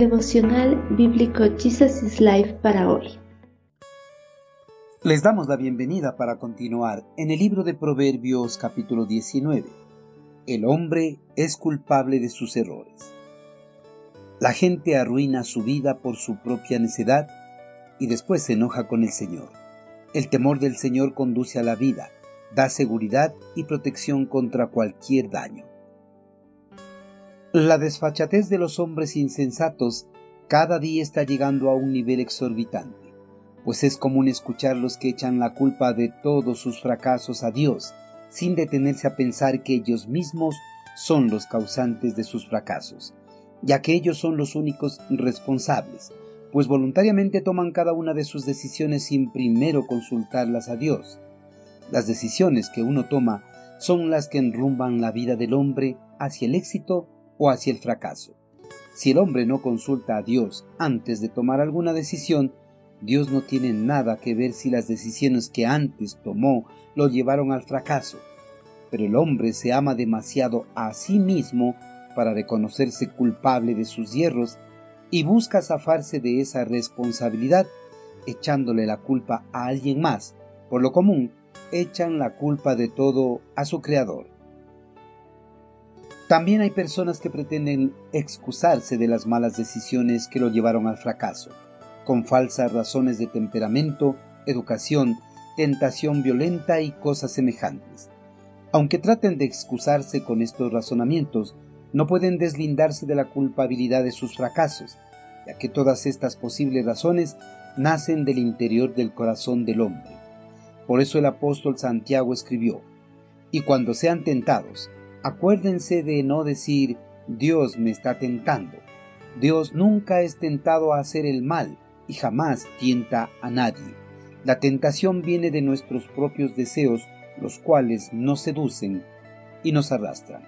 Devocional Bíblico Jesus is Life para hoy. Les damos la bienvenida para continuar en el libro de Proverbios capítulo 19. El hombre es culpable de sus errores. La gente arruina su vida por su propia necedad y después se enoja con el Señor. El temor del Señor conduce a la vida, da seguridad y protección contra cualquier daño. La desfachatez de los hombres insensatos cada día está llegando a un nivel exorbitante, pues es común escuchar los que echan la culpa de todos sus fracasos a Dios, sin detenerse a pensar que ellos mismos son los causantes de sus fracasos, ya que ellos son los únicos responsables, pues voluntariamente toman cada una de sus decisiones sin primero consultarlas a Dios. Las decisiones que uno toma son las que enrumban la vida del hombre hacia el éxito o hacia el fracaso. Si el hombre no consulta a Dios antes de tomar alguna decisión, Dios no tiene nada que ver si las decisiones que antes tomó lo llevaron al fracaso. Pero el hombre se ama demasiado a sí mismo para reconocerse culpable de sus hierros y busca zafarse de esa responsabilidad echándole la culpa a alguien más. Por lo común, echan la culpa de todo a su creador. También hay personas que pretenden excusarse de las malas decisiones que lo llevaron al fracaso, con falsas razones de temperamento, educación, tentación violenta y cosas semejantes. Aunque traten de excusarse con estos razonamientos, no pueden deslindarse de la culpabilidad de sus fracasos, ya que todas estas posibles razones nacen del interior del corazón del hombre. Por eso el apóstol Santiago escribió, y cuando sean tentados, Acuérdense de no decir Dios me está tentando. Dios nunca es tentado a hacer el mal y jamás tienta a nadie. La tentación viene de nuestros propios deseos, los cuales nos seducen y nos arrastran.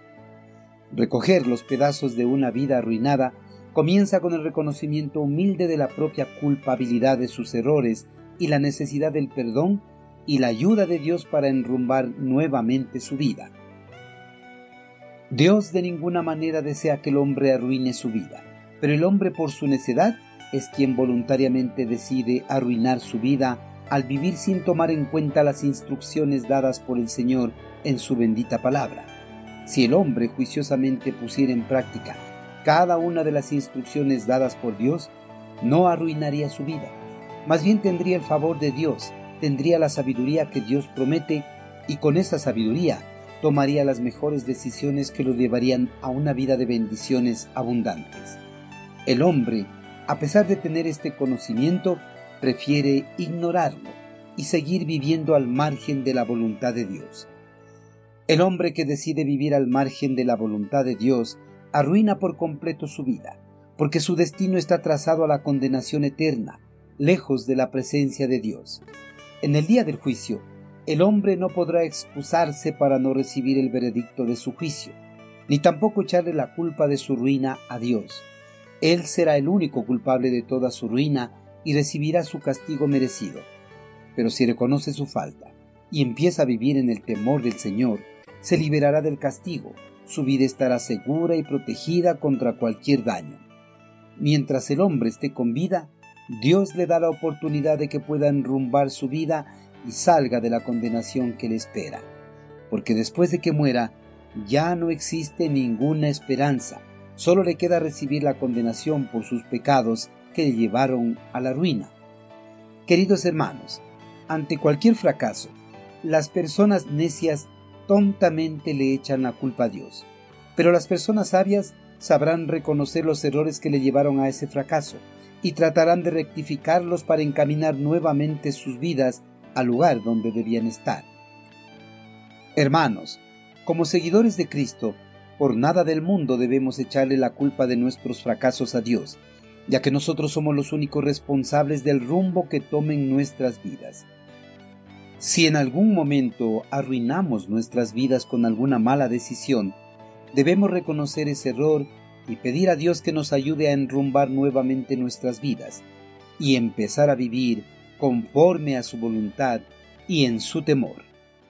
Recoger los pedazos de una vida arruinada comienza con el reconocimiento humilde de la propia culpabilidad de sus errores y la necesidad del perdón y la ayuda de Dios para enrumbar nuevamente su vida. Dios de ninguna manera desea que el hombre arruine su vida, pero el hombre por su necedad es quien voluntariamente decide arruinar su vida al vivir sin tomar en cuenta las instrucciones dadas por el Señor en su bendita palabra. Si el hombre juiciosamente pusiera en práctica cada una de las instrucciones dadas por Dios, no arruinaría su vida. Más bien tendría el favor de Dios, tendría la sabiduría que Dios promete y con esa sabiduría tomaría las mejores decisiones que lo llevarían a una vida de bendiciones abundantes. El hombre, a pesar de tener este conocimiento, prefiere ignorarlo y seguir viviendo al margen de la voluntad de Dios. El hombre que decide vivir al margen de la voluntad de Dios arruina por completo su vida, porque su destino está trazado a la condenación eterna, lejos de la presencia de Dios. En el día del juicio, el hombre no podrá excusarse para no recibir el veredicto de su juicio, ni tampoco echarle la culpa de su ruina a Dios. Él será el único culpable de toda su ruina y recibirá su castigo merecido. Pero si reconoce su falta y empieza a vivir en el temor del Señor, se liberará del castigo, su vida estará segura y protegida contra cualquier daño. Mientras el hombre esté con vida, Dios le da la oportunidad de que pueda enrumbar su vida y salga de la condenación que le espera, porque después de que muera ya no existe ninguna esperanza, solo le queda recibir la condenación por sus pecados que le llevaron a la ruina. Queridos hermanos, ante cualquier fracaso, las personas necias tontamente le echan la culpa a Dios, pero las personas sabias sabrán reconocer los errores que le llevaron a ese fracaso y tratarán de rectificarlos para encaminar nuevamente sus vidas al lugar donde debían estar. Hermanos, como seguidores de Cristo, por nada del mundo debemos echarle la culpa de nuestros fracasos a Dios, ya que nosotros somos los únicos responsables del rumbo que tomen nuestras vidas. Si en algún momento arruinamos nuestras vidas con alguna mala decisión, debemos reconocer ese error y pedir a Dios que nos ayude a enrumbar nuevamente nuestras vidas y empezar a vivir conforme a su voluntad y en su temor.